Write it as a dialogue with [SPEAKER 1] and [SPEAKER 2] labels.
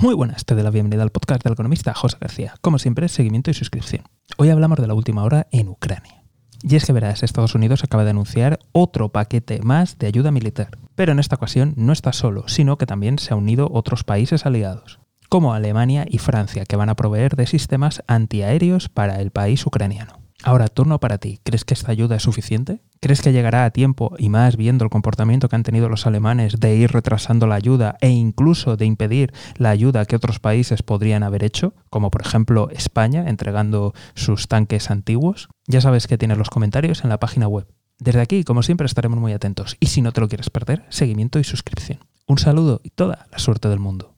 [SPEAKER 1] Muy buenas, te doy la bienvenida al podcast del economista José García. Como siempre, seguimiento y suscripción. Hoy hablamos de la última hora en Ucrania. Y es que verás, Estados Unidos acaba de anunciar otro paquete más de ayuda militar. Pero en esta ocasión no está solo, sino que también se han unido otros países aliados, como Alemania y Francia, que van a proveer de sistemas antiaéreos para el país ucraniano. Ahora, turno para ti. ¿Crees que esta ayuda es suficiente? ¿Crees que llegará a tiempo y más viendo el comportamiento que han tenido los alemanes de ir retrasando la ayuda e incluso de impedir la ayuda que otros países podrían haber hecho, como por ejemplo España entregando sus tanques antiguos? Ya sabes que tienes los comentarios en la página web. Desde aquí, como siempre, estaremos muy atentos y si no te lo quieres perder, seguimiento y suscripción. Un saludo y toda la suerte del mundo.